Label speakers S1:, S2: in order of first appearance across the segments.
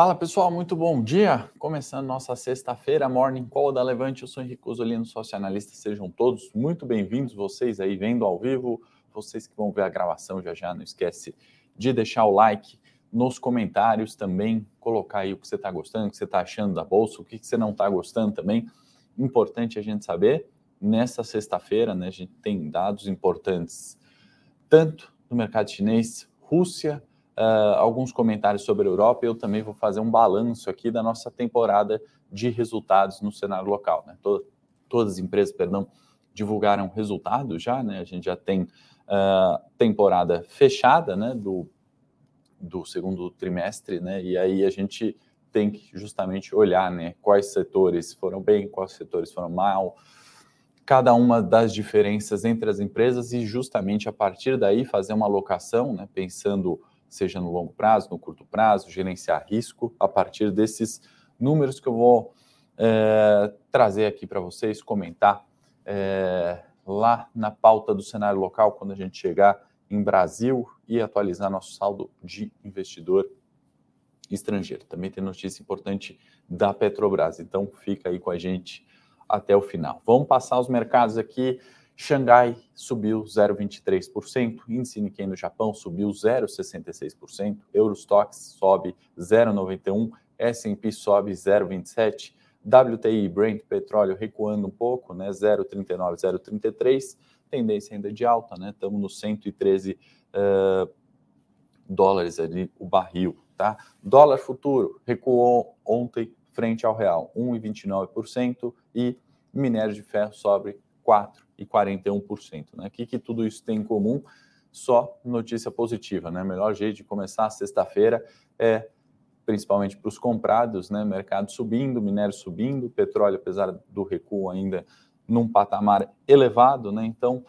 S1: Fala pessoal, muito bom dia. Começando nossa sexta-feira, Morning Call da Levante. Eu sou Henrique Osolino, sócio analista. Sejam todos muito bem-vindos. Vocês aí vendo ao vivo, vocês que vão ver a gravação já já, não esquece de deixar o like nos comentários também, colocar aí o que você está gostando, o que você está achando da bolsa, o que você não está gostando também. Importante a gente saber. Nessa sexta-feira, né, a gente tem dados importantes tanto no mercado chinês, Rússia, uh, alguns comentários sobre a Europa. Eu também vou fazer um balanço aqui da nossa temporada de resultados no cenário local. Né? Todo, todas as empresas, perdão, divulgaram resultados já, né? A gente já tem uh, temporada fechada, né? Do, do segundo trimestre, né? E aí a gente tem que justamente olhar, né? Quais setores foram bem, quais setores foram mal, cada uma das diferenças entre as empresas e justamente a partir daí fazer uma alocação, né? Pensando seja no longo prazo, no curto prazo, gerenciar risco a partir desses números que eu vou é, trazer aqui para vocês, comentar é, lá na pauta do cenário local, quando a gente chegar em Brasil e atualizar nosso saldo de investidor estrangeiro. Também tem notícia importante da Petrobras, então fica aí com a gente até o final. Vamos passar os mercados aqui. Xangai subiu 0,23%, índice Nikkei no Japão subiu 0,66%, Eurostox sobe 0,91%, S&P sobe 0,27%, WTI Brent petróleo recuando um pouco, né, 0,39, 0,33, tendência ainda de alta, né? Estamos nos 113 uh, dólares ali o barril, tá? Dólar futuro recuou ontem frente ao real, 1,29% e minério de ferro sobe 4 e 41%. Né? O que, que tudo isso tem em comum? Só notícia positiva, né? Melhor jeito de começar a sexta-feira é principalmente para os comprados, né? Mercado subindo, minério subindo, petróleo, apesar do recuo, ainda num patamar elevado, né? Então,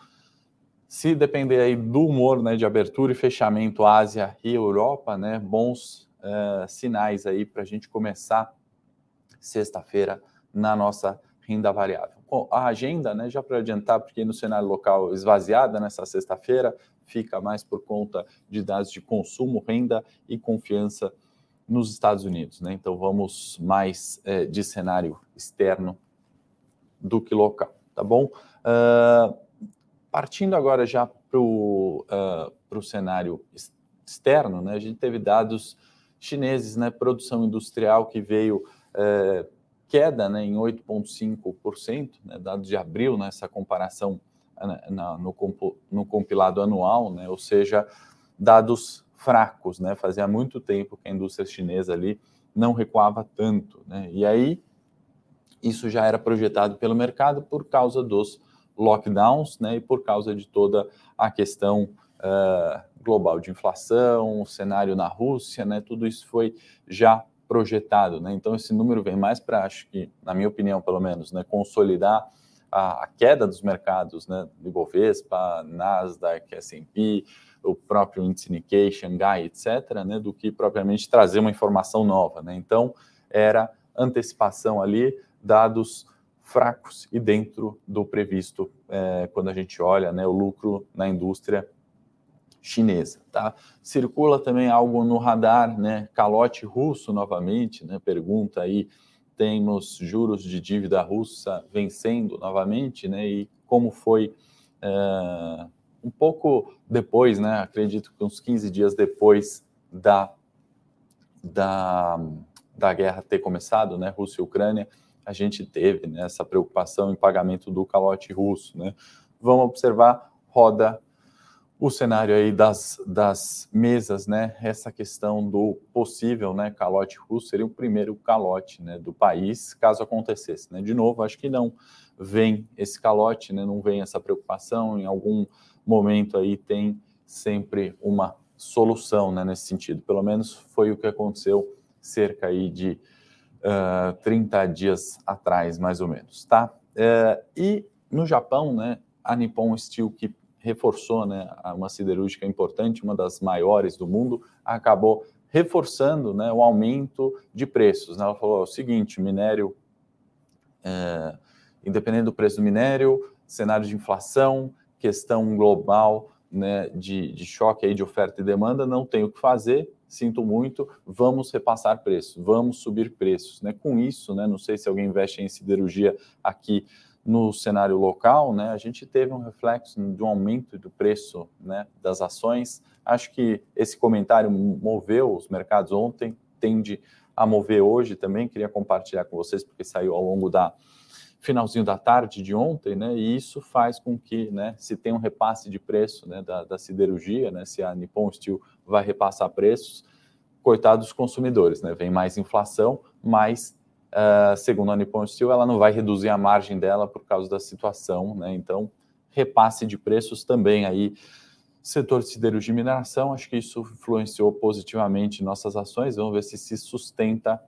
S1: se depender aí do humor, né, de abertura e fechamento Ásia e Europa, né? Bons uh, sinais aí para a gente começar sexta-feira na nossa renda variável a agenda, né, já para adiantar, porque no cenário local esvaziada nessa sexta-feira, fica mais por conta de dados de consumo, renda e confiança nos Estados Unidos. Né? Então vamos mais é, de cenário externo do que local, tá bom? Uh, partindo agora já para o uh, cenário externo, né? A gente teve dados chineses, né? Produção industrial que veio uh, queda né, em 8,5%, né, dados de abril, nessa né, comparação né, na, no, no, compilado anual, né, ou seja, dados fracos. Né, fazia muito tempo que a indústria chinesa ali não recuava tanto. Né, e aí, isso já era projetado pelo mercado por causa dos lockdowns né, e por causa de toda a questão uh, global de inflação, o cenário na Rússia, né, tudo isso foi já projetado. Né? Então, esse número vem mais para, acho que, na minha opinião, pelo menos, né, consolidar a, a queda dos mercados, né, do Bovespa, Nasdaq, S&P, o próprio índice Nikkei, Xangai, etc., né, do que propriamente trazer uma informação nova. Né? Então, era antecipação ali, dados fracos e dentro do previsto, é, quando a gente olha né, o lucro na indústria chinesa, tá? Circula também algo no radar, né? Calote russo novamente, né? Pergunta aí, temos juros de dívida russa vencendo novamente, né? E como foi é, um pouco depois, né? Acredito que uns 15 dias depois da, da, da guerra ter começado, né? Rússia e Ucrânia, a gente teve né, essa preocupação em pagamento do calote russo, né? Vamos observar, roda o cenário aí das, das mesas, né? Essa questão do possível, né, calote russo seria o primeiro calote, né, do país, caso acontecesse, né? De novo, acho que não vem esse calote, né? Não vem essa preocupação. Em algum momento aí tem sempre uma solução, né, nesse sentido. Pelo menos foi o que aconteceu cerca aí de uh, 30 dias atrás, mais ou menos, tá? Uh, e no Japão, né, a Nippon Steel que reforçou, né, uma siderúrgica importante, uma das maiores do mundo, acabou reforçando né, o aumento de preços. Né? Ela falou o seguinte: minério, é, independente do preço do minério, cenário de inflação, questão global né, de, de choque aí de oferta e demanda, não tem o que fazer. sinto muito, vamos repassar preços, vamos subir preços. Né? Com isso, né, não sei se alguém investe em siderurgia aqui no cenário local, né, a gente teve um reflexo de um aumento do preço né, das ações. Acho que esse comentário moveu os mercados ontem, tende a mover hoje também. Queria compartilhar com vocês, porque saiu ao longo da finalzinho da tarde de ontem, né? E isso faz com que, né, se tem um repasse de preço, né, da, da siderurgia, né, se a Nippon Steel vai repassar preços, coitado dos consumidores, né? Vem mais inflação, mas uh, segundo a Nippon Steel, ela não vai reduzir a margem dela por causa da situação, né? Então, repasse de preços também aí setor de siderurgia e mineração, acho que isso influenciou positivamente nossas ações. Vamos ver se se sustenta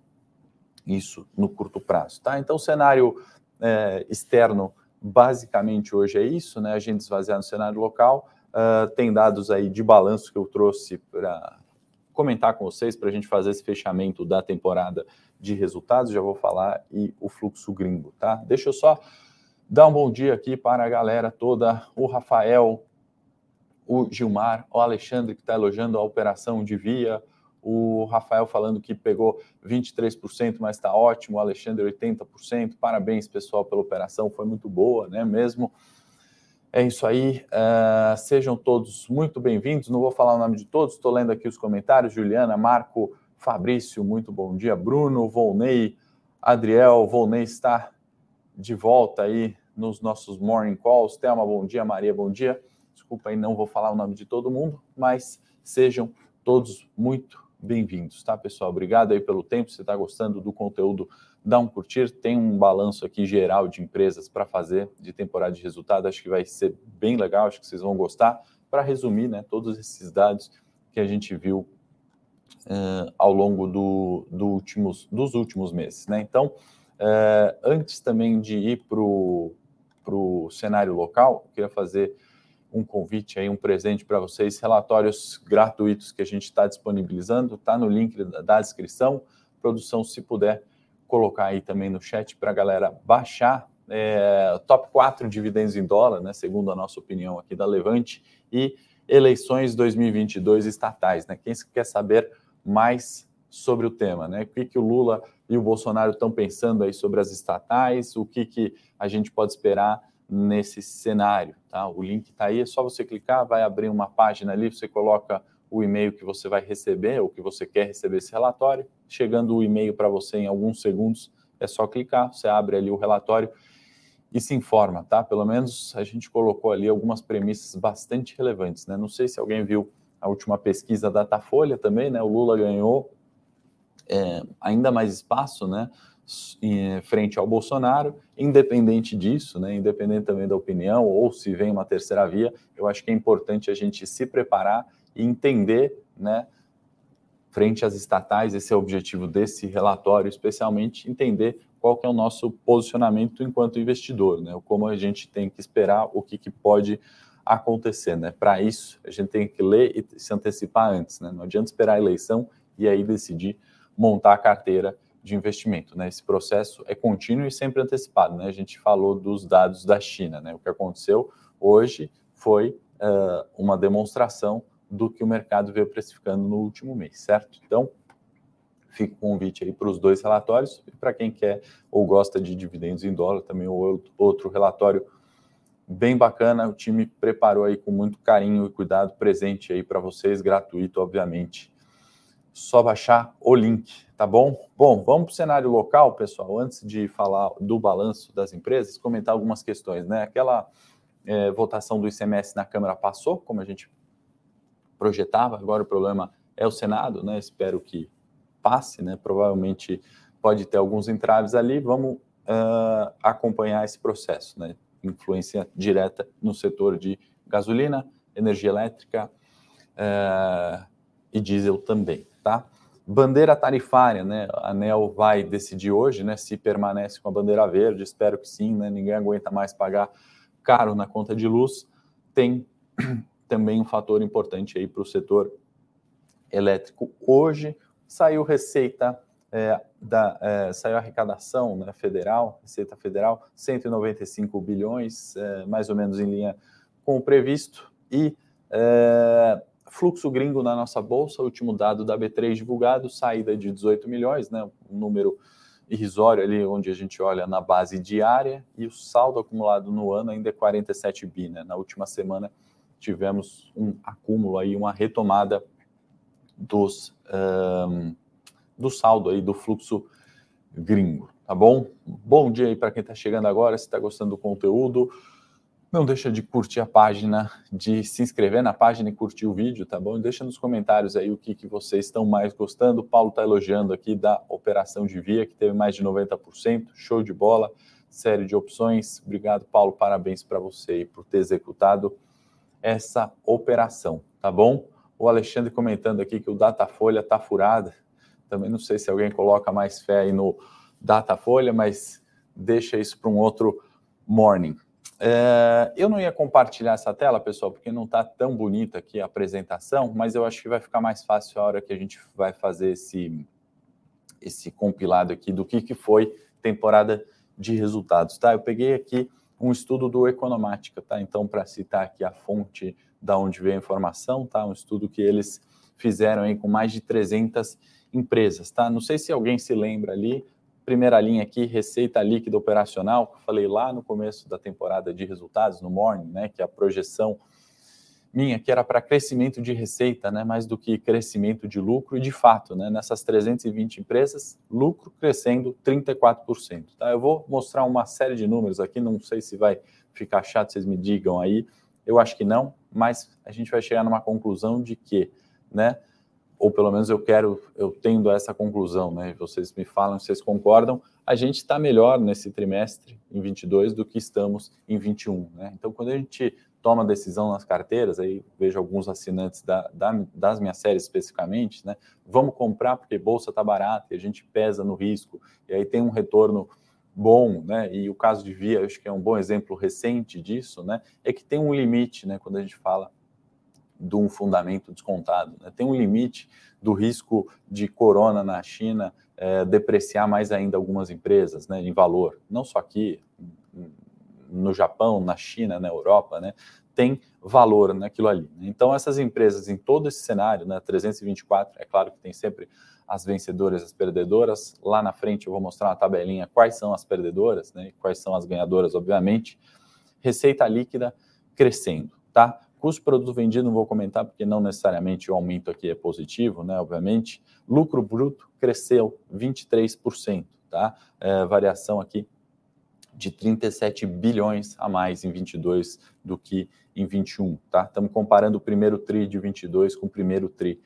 S1: isso no curto prazo, tá? Então, o cenário é, externo, basicamente hoje é isso, né? A gente esvaziar no cenário local. Uh, tem dados aí de balanço que eu trouxe para comentar com vocês, para a gente fazer esse fechamento da temporada de resultados. Já vou falar e o fluxo gringo, tá? Deixa eu só dar um bom dia aqui para a galera toda. O Rafael, o Gilmar, o Alexandre que está elogiando a operação de via, o Rafael falando que pegou 23%, mas está ótimo, o Alexandre 80%. Parabéns, pessoal, pela operação, foi muito boa, né? Mesmo. É isso aí. Uh, sejam todos muito bem-vindos. Não vou falar o nome de todos, estou lendo aqui os comentários. Juliana, Marco, Fabrício, muito bom dia. Bruno, Volney, Adriel, Volney está de volta aí nos nossos morning calls. Thelma, bom dia. Maria, bom dia. Desculpa aí, não vou falar o nome de todo mundo, mas sejam todos muito bem-vindos, tá, pessoal? Obrigado aí pelo tempo. Se está gostando do conteúdo, dá um curtir. Tem um balanço aqui geral de empresas para fazer de temporada de resultado. Acho que vai ser bem legal, acho que vocês vão gostar. Para resumir, né, todos esses dados que a gente viu uh, ao longo do, do últimos, dos últimos meses, né? Então, uh, antes também de ir para o cenário local, queria fazer um convite aí, um presente para vocês, relatórios gratuitos que a gente está disponibilizando, está no link da descrição. Produção, se puder colocar aí também no chat para a galera baixar. É, top 4 dividendos em dólar, né, segundo a nossa opinião aqui da Levante, e eleições 2022 estatais. Né? Quem quer saber mais sobre o tema, né? O que, que o Lula e o Bolsonaro estão pensando aí sobre as estatais, o que, que a gente pode esperar nesse cenário. Tá? O link está aí, é só você clicar, vai abrir uma página ali, você coloca o e-mail que você vai receber ou que você quer receber esse relatório. Chegando o e-mail para você em alguns segundos, é só clicar, você abre ali o relatório e se informa, tá? Pelo menos a gente colocou ali algumas premissas bastante relevantes, né? Não sei se alguém viu a última pesquisa da Datafolha também, né? O Lula ganhou é, ainda mais espaço, né? em frente ao Bolsonaro, independente disso, né, independente também da opinião, ou se vem uma terceira via, eu acho que é importante a gente se preparar e entender, né, frente às estatais, esse é o objetivo desse relatório, especialmente entender qual é o nosso posicionamento enquanto investidor, né, como a gente tem que esperar, o que, que pode acontecer, né, para isso a gente tem que ler e se antecipar antes, né, não adianta esperar a eleição e aí decidir montar a carteira de investimento. Né? Esse processo é contínuo e sempre antecipado. Né? A gente falou dos dados da China. Né? O que aconteceu hoje foi uh, uma demonstração do que o mercado veio precificando no último mês, certo? Então, fica o convite aí para os dois relatórios e para quem quer ou gosta de dividendos em dólar, também o outro relatório bem bacana, o time preparou aí com muito carinho e cuidado, presente aí para vocês, gratuito, obviamente, só baixar o link, tá bom? Bom, vamos para o cenário local, pessoal. Antes de falar do balanço das empresas, comentar algumas questões, né? Aquela é, votação do ICMS na Câmara passou, como a gente projetava, agora o problema é o Senado, né? Espero que passe, né? Provavelmente pode ter alguns entraves ali. Vamos uh, acompanhar esse processo, né? Influência direta no setor de gasolina, energia elétrica uh, e diesel também tá? Bandeira tarifária, né? A ANEL vai decidir hoje, né? Se permanece com a bandeira verde, espero que sim, né? Ninguém aguenta mais pagar caro na conta de luz. Tem também um fator importante aí para o setor elétrico. Hoje saiu receita é, da é, saiu arrecadação né, federal, Receita Federal, 195 bilhões, é, mais ou menos em linha com o previsto, e é, fluxo gringo na nossa bolsa, último dado da B3 divulgado, saída de 18 milhões, né? Um número irrisório ali, onde a gente olha na base diária, e o saldo acumulado no ano ainda é 47 bi, né? Na última semana tivemos um acúmulo aí, uma retomada dos, um, do saldo aí, do fluxo gringo, tá bom? Bom dia aí para quem está chegando agora, se está gostando do conteúdo, não deixa de curtir a página, de se inscrever na página e curtir o vídeo, tá bom? Deixa nos comentários aí o que, que vocês estão mais gostando. O Paulo está elogiando aqui da operação de via, que teve mais de 90%, show de bola, série de opções. Obrigado, Paulo, parabéns para você por ter executado essa operação, tá bom? O Alexandre comentando aqui que o Datafolha está furado. Também não sei se alguém coloca mais fé aí no Datafolha, mas deixa isso para um outro morning. É, eu não ia compartilhar essa tela, pessoal, porque não está tão bonita aqui a apresentação, mas eu acho que vai ficar mais fácil a hora que a gente vai fazer esse, esse compilado aqui do que, que foi temporada de resultados, tá? Eu peguei aqui um estudo do Economática, tá? Então, para citar aqui a fonte da onde veio a informação, tá? Um estudo que eles fizeram aí com mais de 300 empresas, tá? Não sei se alguém se lembra ali, primeira linha aqui, receita líquida operacional, que eu falei lá no começo da temporada de resultados, no Morning, né, que é a projeção minha, que era para crescimento de receita, né, mais do que crescimento de lucro, e de fato, né, nessas 320 empresas, lucro crescendo 34%. Tá? Eu vou mostrar uma série de números aqui, não sei se vai ficar chato, vocês me digam aí, eu acho que não, mas a gente vai chegar numa conclusão de que, né, ou pelo menos eu quero, eu tendo essa conclusão, né? Vocês me falam, vocês concordam, a gente está melhor nesse trimestre, em 22, do que estamos em 21, né? Então, quando a gente toma decisão nas carteiras, aí vejo alguns assinantes da, da, das minhas séries especificamente, né? Vamos comprar porque bolsa está barata e a gente pesa no risco, e aí tem um retorno bom, né? E o caso de Via, acho que é um bom exemplo recente disso, né? É que tem um limite, né? Quando a gente fala de um fundamento descontado. Né? Tem um limite do risco de corona na China é, depreciar mais ainda algumas empresas né, em valor, não só aqui, no Japão, na China, na Europa, né, tem valor naquilo ali. Então, essas empresas, em todo esse cenário, né, 324, é claro que tem sempre as vencedoras e as perdedoras. Lá na frente eu vou mostrar uma tabelinha quais são as perdedoras né, e quais são as ganhadoras, obviamente. Receita líquida crescendo, tá? Custo produto vendido não vou comentar, porque não necessariamente o aumento aqui é positivo, né? Obviamente. Lucro bruto cresceu 23%, tá? É, variação aqui de 37 bilhões a mais em 22 do que em 21, tá? Estamos comparando o primeiro tri de 22 com o primeiro tri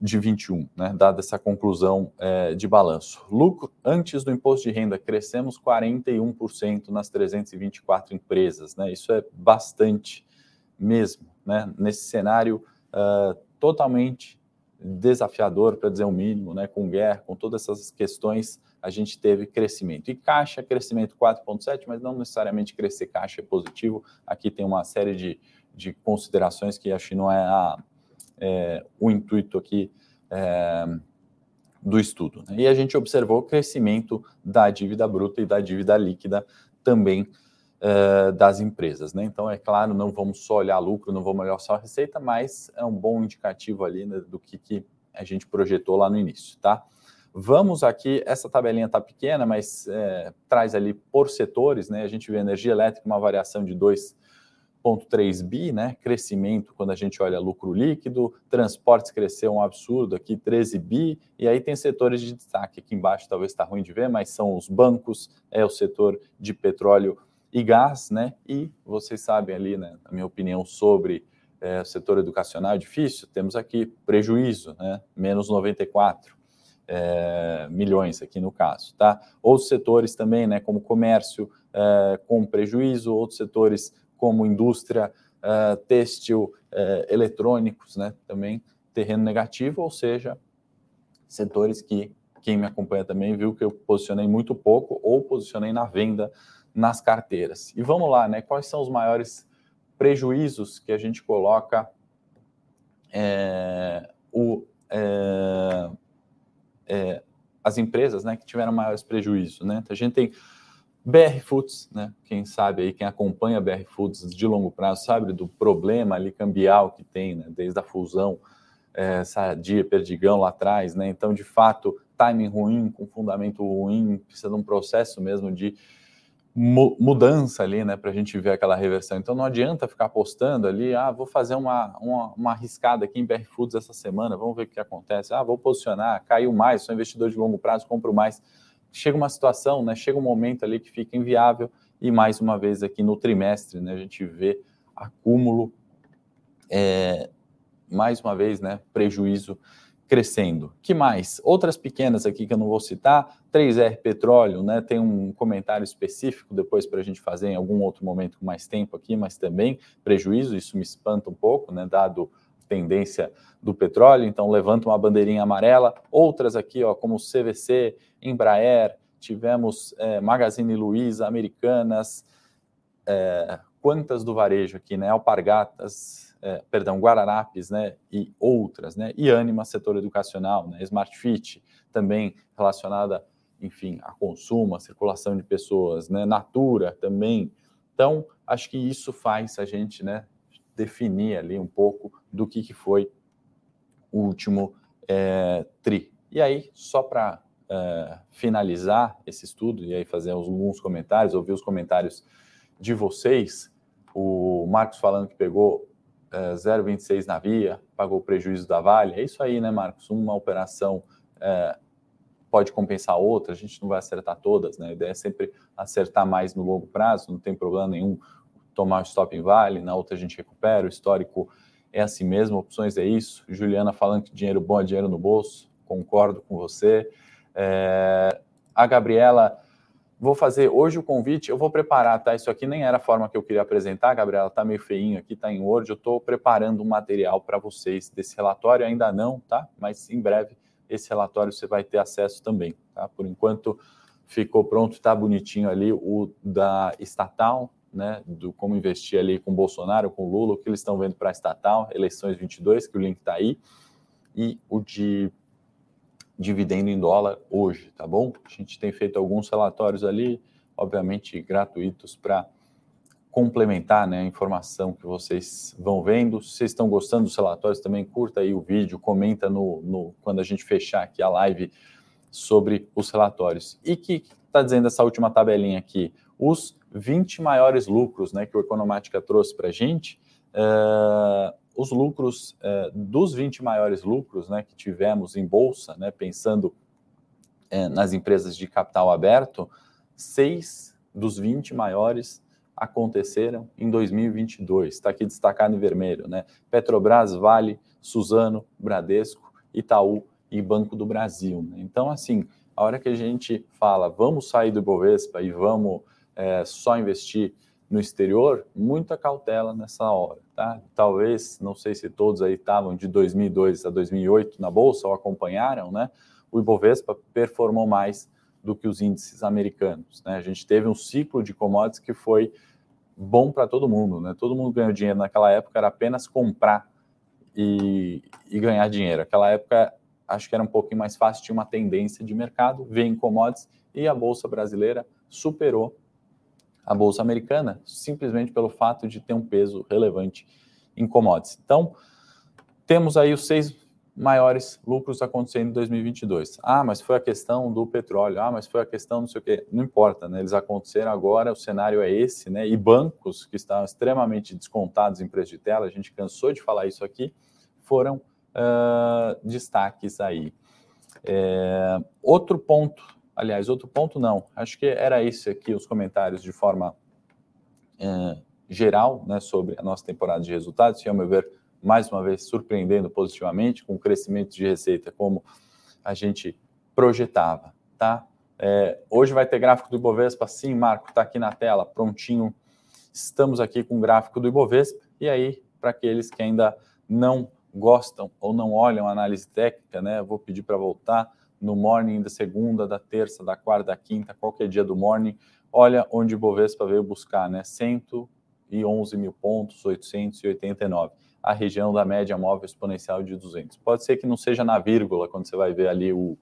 S1: de 21, né? Dada essa conclusão é, de balanço. Lucro antes do imposto de renda crescemos 41% nas 324 empresas, né? Isso é bastante mesmo, né? nesse cenário uh, totalmente desafiador, para dizer o mínimo, né? com guerra, com todas essas questões, a gente teve crescimento. E caixa, crescimento 4,7, mas não necessariamente crescer caixa é positivo. Aqui tem uma série de, de considerações que acho que não é, a, é o intuito aqui é, do estudo. Né? E a gente observou o crescimento da dívida bruta e da dívida líquida também uh, das empresas. Né? Então, é claro, não vamos só olhar lucro, não vamos olhar só a receita, mas é um bom indicativo ali né, do que, que a gente projetou lá no início. Tá? Vamos aqui, essa tabelinha está pequena, mas é, traz ali por setores, né? A gente vê energia elétrica, uma variação de 2,3 bi, né? Crescimento quando a gente olha lucro líquido, transportes cresceu um absurdo aqui, 13 bi, e aí tem setores de destaque aqui embaixo, talvez está ruim de ver, mas são os bancos, é o setor de petróleo e gás, né? E vocês sabem ali, né, a minha opinião sobre é, o setor educacional é difícil, temos aqui prejuízo, né? Menos 94 é, milhões aqui no caso, tá? Outros setores também, né, como comércio é, com prejuízo, outros setores como indústria, é, têxtil, é, eletrônicos, né, também terreno negativo, ou seja, setores que quem me acompanha também viu que eu posicionei muito pouco ou posicionei na venda nas carteiras. E vamos lá, né? Quais são os maiores prejuízos que a gente coloca é, o, é, é, as empresas né, que tiveram maiores prejuízos. Né? A gente tem BR Foods, né? Quem sabe aí, quem acompanha BR Foods de longo prazo, sabe do problema ali cambial que tem, né? Desde a fusão é, Sadia, Perdigão lá atrás, né? Então, de fato, timing ruim, com fundamento ruim, precisa de um processo mesmo de mudança ali, né, para a gente ver aquela reversão. Então não adianta ficar apostando ali, ah, vou fazer uma, uma, uma arriscada aqui em BR Foods essa semana, vamos ver o que acontece. Ah, vou posicionar, caiu mais, sou investidor de longo prazo, compro mais. Chega uma situação, né, chega um momento ali que fica inviável e mais uma vez aqui no trimestre, né, a gente vê acúmulo, é, mais uma vez, né, prejuízo crescendo. Que mais? Outras pequenas aqui que eu não vou citar, 3R Petróleo, né? Tem um comentário específico depois para a gente fazer em algum outro momento com mais tempo aqui, mas também prejuízo, isso me espanta um pouco, né? Dado tendência do petróleo, então levanta uma bandeirinha amarela. Outras aqui, ó, como CVC, Embraer, tivemos é, Magazine Luiza, Americanas, é, quantas do varejo aqui, né? Alpargatas, é, perdão, Guararapes, né, e outras, né, e Anima, setor educacional, né, Smart Fit, também relacionada, enfim, a consumo, a circulação de pessoas, né, Natura também. Então, acho que isso faz a gente, né, definir ali um pouco do que, que foi o último é, TRI. E aí, só para é, finalizar esse estudo e aí fazer alguns comentários, ouvir os comentários de vocês, o Marcos falando que pegou 0,26 na via, pagou o prejuízo da Vale. É isso aí, né, Marcos? Uma operação é, pode compensar outra, a gente não vai acertar todas, né? A ideia é sempre acertar mais no longo prazo, não tem problema nenhum tomar um stop em Vale, na outra a gente recupera, o histórico é assim mesmo, opções é isso. Juliana falando que dinheiro bom é dinheiro no bolso, concordo com você. É, a Gabriela Vou fazer hoje o convite, eu vou preparar, tá? Isso aqui nem era a forma que eu queria apresentar, Gabriela, tá meio feinho aqui, tá em Word. Eu estou preparando um material para vocês desse relatório, ainda não, tá? Mas em breve esse relatório você vai ter acesso também, tá? Por enquanto ficou pronto, tá bonitinho ali o da estatal, né? Do como investir ali com Bolsonaro, com Lula, o que eles estão vendo para a estatal, eleições 22, que o link está aí, e o de dividendo em dólar hoje, tá bom? A gente tem feito alguns relatórios ali, obviamente gratuitos para complementar né, a informação que vocês vão vendo. Se vocês estão gostando dos relatórios, também curta aí o vídeo, comenta no, no quando a gente fechar aqui a live sobre os relatórios. E que está dizendo essa última tabelinha aqui? Os 20 maiores lucros né, que o Economática trouxe para a gente. Uh, os lucros é, dos 20 maiores lucros né, que tivemos em bolsa, né, pensando é, nas empresas de capital aberto, seis dos 20 maiores aconteceram em 2022. Está aqui destacado em vermelho, né? Petrobras, Vale, Suzano, Bradesco, Itaú e Banco do Brasil. Né? Então, assim, a hora que a gente fala vamos sair do Bovespa e vamos é, só investir no exterior, muita cautela nessa hora, tá? Talvez, não sei se todos aí estavam de 2002 a 2008 na bolsa ou acompanharam, né? O Ibovespa performou mais do que os índices americanos, né? A gente teve um ciclo de commodities que foi bom para todo mundo, né? Todo mundo ganhou dinheiro naquela época, era apenas comprar e, e ganhar dinheiro. Aquela época, acho que era um pouquinho mais fácil, tinha uma tendência de mercado, veio em commodities e a bolsa brasileira superou a bolsa americana, simplesmente pelo fato de ter um peso relevante em commodities. Então, temos aí os seis maiores lucros acontecendo em 2022. Ah, mas foi a questão do petróleo. Ah, mas foi a questão não sei o quê. Não importa, né? Eles aconteceram agora, o cenário é esse, né? E bancos que estavam extremamente descontados em preço de tela, a gente cansou de falar isso aqui, foram uh, destaques aí. É, outro ponto Aliás, outro ponto não. Acho que era esse aqui os comentários de forma é, geral né, sobre a nossa temporada de resultados. E, ao meu ver, mais uma vez surpreendendo positivamente, com o crescimento de receita como a gente projetava. Tá? É, hoje vai ter gráfico do Ibovespa, sim, Marco, está aqui na tela, prontinho. Estamos aqui com o gráfico do Ibovespa. E aí, para aqueles que ainda não gostam ou não olham a análise técnica, né, vou pedir para voltar no morning da segunda, da terça, da quarta, da quinta, qualquer dia do morning, olha onde o Bovespa veio buscar, né? 111 mil pontos, 889. A região da média móvel exponencial de 200. Pode ser que não seja na vírgula, quando você vai ver ali o,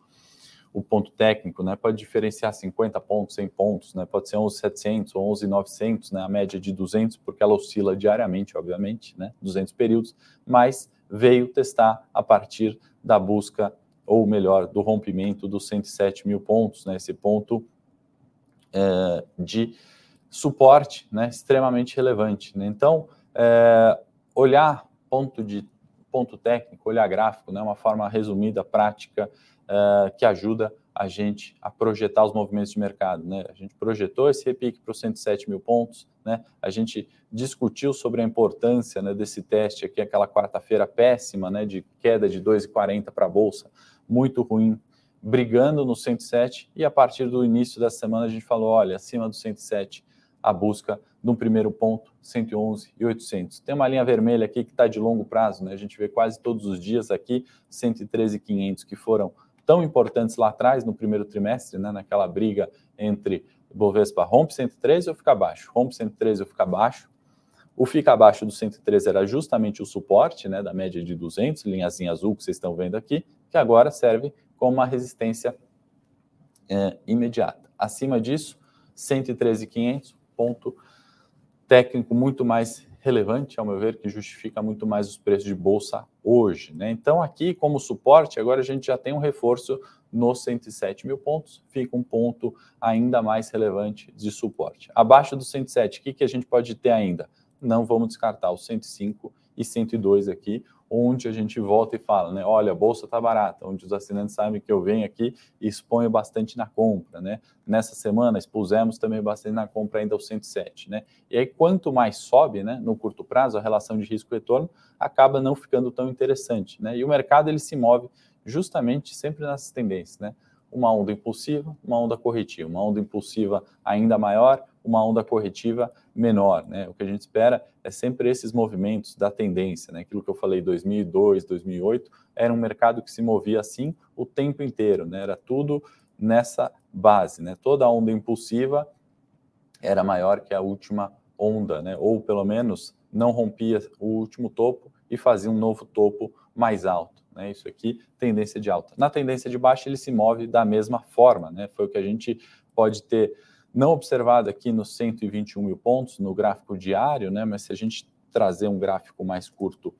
S1: o ponto técnico, né, pode diferenciar 50 pontos, 100 pontos, né, pode ser 11.700 ou 11.900, né, a média de 200, porque ela oscila diariamente, obviamente, né, 200 períodos, mas veio testar a partir da busca, ou melhor, do rompimento dos 107 mil pontos, né, esse ponto é, de suporte né, extremamente relevante. Né? Então, é, olhar ponto de ponto técnico, olhar gráfico, né, uma forma resumida, prática, é, que ajuda a gente a projetar os movimentos de mercado. Né? A gente projetou esse repique para os 107 mil pontos, né? a gente discutiu sobre a importância né, desse teste aqui, aquela quarta-feira péssima, né, de queda de 2,40 para a Bolsa, muito ruim, brigando no 107, e a partir do início da semana a gente falou, olha, acima do 107, a busca de um primeiro ponto, 111 e 800. Tem uma linha vermelha aqui que está de longo prazo, né? A gente vê quase todos os dias aqui 113 e 500 que foram tão importantes lá atrás no primeiro trimestre, né? Naquela briga entre Bovespa rompe 113 ou fica abaixo, rompe 113 ou fica abaixo. O fica abaixo do 113 era justamente o suporte, né? Da média de 200, linhazinha azul que vocês estão vendo aqui, que agora serve como uma resistência é, imediata. Acima disso, 113,500, ponto técnico muito mais relevante, ao meu ver, que justifica muito mais os preços de bolsa hoje. Né? Então, aqui, como suporte, agora a gente já tem um reforço nos 107 mil pontos, fica um ponto ainda mais relevante de suporte. Abaixo do 107, o que, que a gente pode ter ainda? Não vamos descartar os 105 e 102 aqui, onde a gente volta e fala, né? Olha, a bolsa está barata, onde os assinantes sabem que eu venho aqui e exponho bastante na compra, né? Nessa semana expusemos também bastante na compra ainda ao 107, né? E aí quanto mais sobe, né, no curto prazo, a relação de risco retorno acaba não ficando tão interessante, né? E o mercado ele se move justamente sempre nessas tendências, né? Uma onda impulsiva, uma onda corretiva, uma onda impulsiva ainda maior, uma onda corretiva menor. Né? O que a gente espera é sempre esses movimentos da tendência. Né? Aquilo que eu falei, 2002, 2008, era um mercado que se movia assim o tempo inteiro. Né? Era tudo nessa base. Né? Toda onda impulsiva era maior que a última onda, né? ou pelo menos não rompia o último topo e fazia um novo topo mais alto. Né? Isso aqui, tendência de alta. Na tendência de baixa, ele se move da mesma forma. Né? Foi o que a gente pode ter não observado aqui nos 121 mil pontos no gráfico diário, né? Mas se a gente trazer um gráfico mais curto,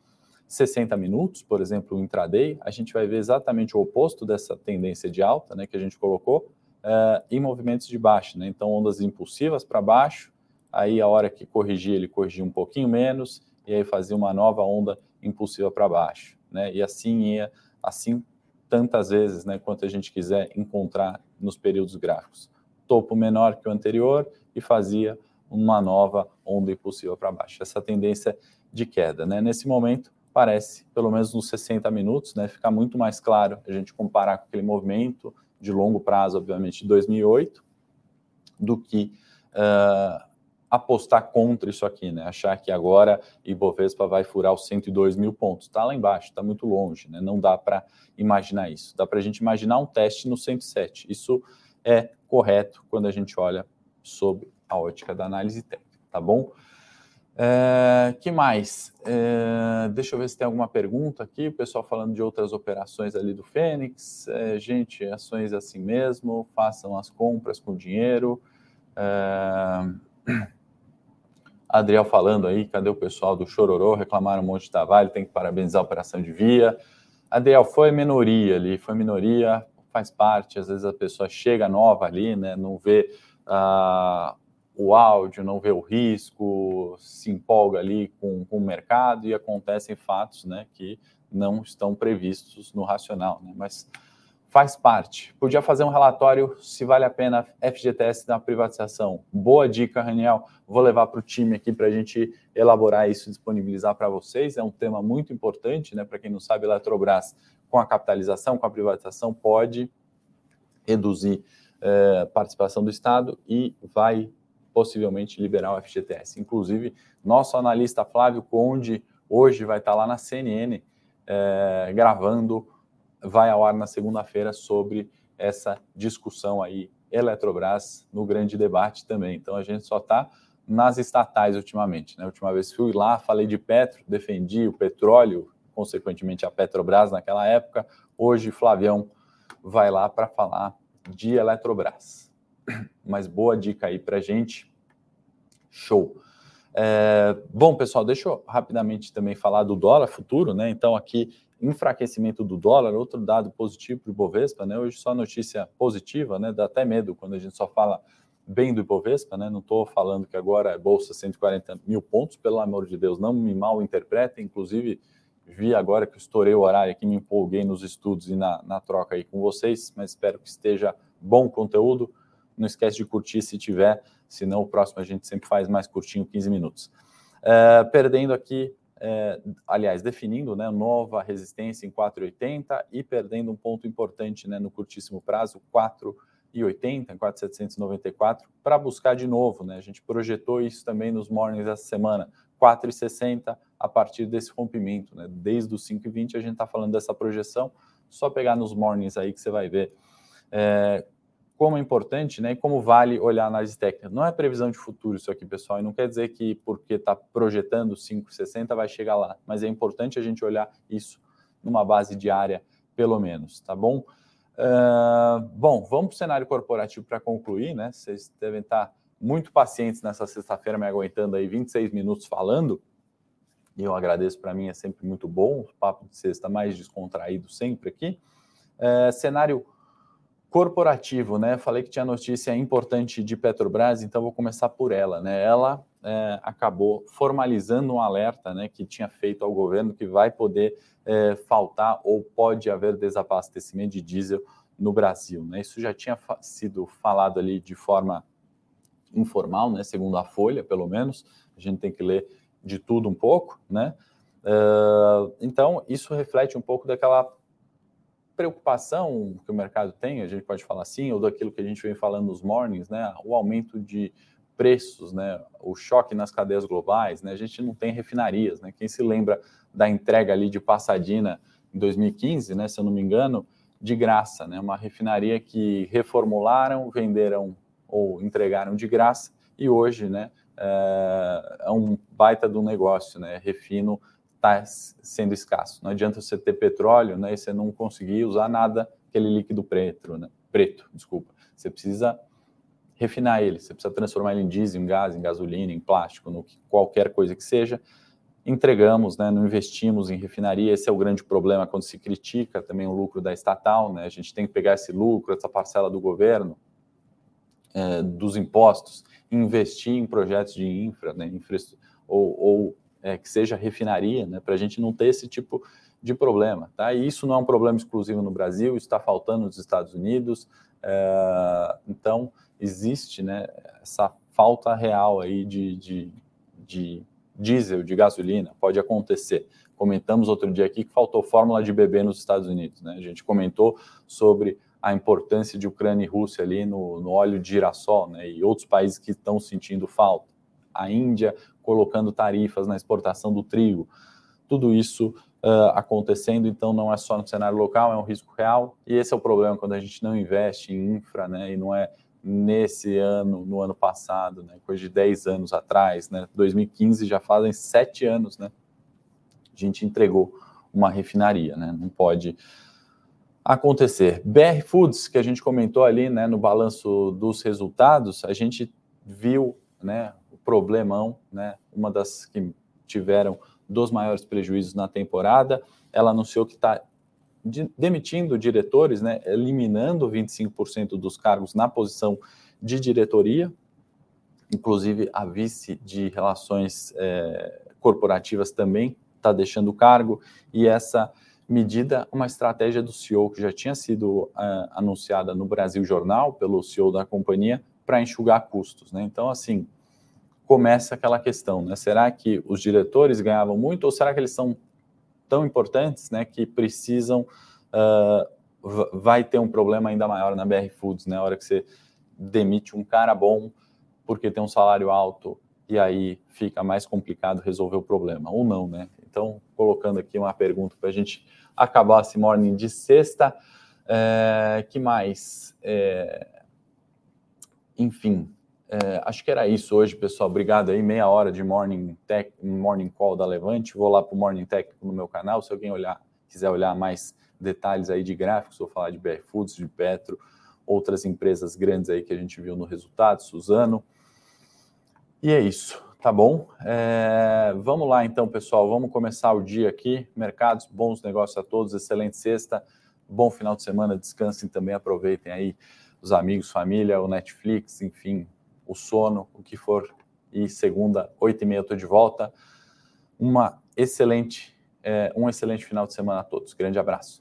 S1: 60 minutos, por exemplo, intraday, a gente vai ver exatamente o oposto dessa tendência de alta, né, que a gente colocou, uh, em movimentos de baixa, né? Então, ondas impulsivas para baixo, aí a hora que corrigir, ele corrigia um pouquinho menos, e aí fazia uma nova onda impulsiva para baixo, né? E assim ia, assim tantas vezes, né, quanto a gente quiser encontrar nos períodos gráficos topo menor que o anterior e fazia uma nova onda impulsiva para baixo. Essa tendência de queda, né? Nesse momento, parece, pelo menos nos 60 minutos, né, ficar muito mais claro a gente comparar com aquele movimento de longo prazo, obviamente, de 2008, do que uh, apostar contra isso aqui, né? Achar que agora Ibovespa vai furar os 102 mil pontos. Está lá embaixo, está muito longe, né? Não dá para imaginar isso. Dá para a gente imaginar um teste no 107. Isso é correto quando a gente olha sobre a ótica da análise técnica, tá bom? É, que mais? É, deixa eu ver se tem alguma pergunta aqui. O pessoal falando de outras operações ali do Fênix. É, gente, ações assim mesmo, façam as compras com dinheiro. É, Adriel falando aí, cadê o pessoal do Chororô? Reclamaram um monte de trabalho, tem que parabenizar a operação de via. Adriel, foi minoria ali, foi minoria faz parte, às vezes a pessoa chega nova ali, né, não vê uh, o áudio, não vê o risco, se empolga ali com, com o mercado e acontecem fatos né, que não estão previstos no racional, né, mas faz parte. Podia fazer um relatório se vale a pena FGTS na privatização. Boa dica, Raniel. Vou levar para o time aqui para a gente elaborar isso disponibilizar para vocês. É um tema muito importante, né? Para quem não sabe, Eletrobras com a capitalização, com a privatização, pode reduzir é, participação do Estado e vai possivelmente liberar o FGTS. Inclusive, nosso analista Flávio Conde hoje vai estar lá na CNN é, gravando, vai ao ar na segunda-feira sobre essa discussão aí, Eletrobras no grande debate também. Então a gente só está nas estatais ultimamente. Né? A última vez fui lá, falei de Petro, defendi o petróleo, consequentemente a Petrobras naquela época. Hoje, Flavião vai lá para falar de Eletrobras. Mas boa dica aí para gente. Show. É, bom, pessoal, deixa eu rapidamente também falar do dólar futuro, né? Então, aqui, enfraquecimento do dólar, outro dado positivo para o Ibovespa, né? Hoje só notícia positiva, né? Dá até medo quando a gente só fala bem do Ibovespa, né? Não estou falando que agora é bolsa 140 mil pontos, pelo amor de Deus, não me mal interpretem. Inclusive, vi agora que estourei o horário aqui, me empolguei nos estudos e na, na troca aí com vocês, mas espero que esteja bom conteúdo. Não esquece de curtir se tiver, senão o próximo a gente sempre faz mais curtinho, 15 minutos. É, perdendo aqui, é, aliás, definindo né, nova resistência em 4,80 e perdendo um ponto importante né, no curtíssimo prazo, 4,80, 4,794, para buscar de novo. Né, a gente projetou isso também nos mornings essa semana, 4,60 a partir desse rompimento. Né, desde os 5,20 a gente está falando dessa projeção, só pegar nos mornings aí que você vai ver. É, como é importante, né, e como vale olhar a análise técnica. Não é previsão de futuro isso aqui, pessoal, e não quer dizer que porque está projetando 5,60 vai chegar lá, mas é importante a gente olhar isso numa base diária, pelo menos, tá bom? Uh, bom, vamos para o cenário corporativo para concluir, né? Vocês devem estar muito pacientes nessa sexta-feira, me aguentando aí 26 minutos falando, e eu agradeço, para mim é sempre muito bom, o papo de sexta mais descontraído sempre aqui. Uh, cenário corporativo, né? Falei que tinha notícia importante de Petrobras, então vou começar por ela, né? Ela é, acabou formalizando um alerta, né, que tinha feito ao governo que vai poder é, faltar ou pode haver desabastecimento de diesel no Brasil, né? Isso já tinha fa sido falado ali de forma informal, né? Segundo a Folha, pelo menos, a gente tem que ler de tudo um pouco, né? Uh, então isso reflete um pouco daquela preocupação que o mercado tem, a gente pode falar assim, ou daquilo que a gente vem falando nos mornings, né, o aumento de preços, né, o choque nas cadeias globais, né, a gente não tem refinarias, né, quem se lembra da entrega ali de Passadina em 2015, né, se eu não me engano, de graça, né, uma refinaria que reformularam, venderam ou entregaram de graça e hoje, né, é, é um baita do negócio, né, refino está sendo escasso. Não adianta você ter petróleo né, e você não conseguir usar nada, aquele líquido preto, né? preto, desculpa. Você precisa refinar ele, você precisa transformar ele em diesel, em gás, em gasolina, em plástico, no que, qualquer coisa que seja. Entregamos, né, não investimos em refinaria, esse é o grande problema quando se critica também o lucro da estatal, né? A gente tem que pegar esse lucro, essa parcela do governo, é, dos impostos, investir em projetos de infra, né, infra ou, ou é, que seja refinaria, né, para a gente não ter esse tipo de problema. Tá? E isso não é um problema exclusivo no Brasil, está faltando nos Estados Unidos. É, então, existe né, essa falta real aí de, de, de diesel, de gasolina, pode acontecer. Comentamos outro dia aqui que faltou fórmula de bebê nos Estados Unidos. Né? A gente comentou sobre a importância de Ucrânia e Rússia ali no, no óleo de girassol né? e outros países que estão sentindo falta. A Índia colocando tarifas na exportação do trigo. Tudo isso uh, acontecendo, então não é só no cenário local, é um risco real. E esse é o problema quando a gente não investe em infra, né? E não é nesse ano, no ano passado, né? Coisa de 10 anos atrás, né? 2015 já fazem sete anos, né? A gente entregou uma refinaria, né? Não pode acontecer. BR Foods, que a gente comentou ali, né, no balanço dos resultados, a gente viu, né, problemão, né? Uma das que tiveram dos maiores prejuízos na temporada. Ela anunciou que está de, demitindo diretores, né? Eliminando 25% dos cargos na posição de diretoria, inclusive a vice de relações é, corporativas também está deixando o cargo e essa medida uma estratégia do CEO que já tinha sido uh, anunciada no Brasil Jornal pelo CEO da companhia para enxugar custos, né? Então assim começa aquela questão, né? Será que os diretores ganhavam muito ou será que eles são tão importantes, né, que precisam uh, vai ter um problema ainda maior na BR Foods, né? A hora que você demite um cara bom porque tem um salário alto e aí fica mais complicado resolver o problema ou não, né? Então, colocando aqui uma pergunta para a gente acabar esse morning de sexta, é, que mais? É, enfim, é, acho que era isso hoje, pessoal. Obrigado aí. Meia hora de morning tech, morning call da Levante. Vou lá para o Morning Técnico no meu canal. Se alguém olhar, quiser olhar mais detalhes aí de gráficos, vou falar de BR Foods, de Petro, outras empresas grandes aí que a gente viu no resultado, Suzano. E é isso, tá bom? É, vamos lá então, pessoal, vamos começar o dia aqui. Mercados, bons negócios a todos, excelente sexta, bom final de semana, descansem também, aproveitem aí os amigos, família, o Netflix, enfim, o sono, o que for. E segunda, oito e meia, estou de volta. Uma excelente, é, um excelente final de semana a todos. Grande abraço.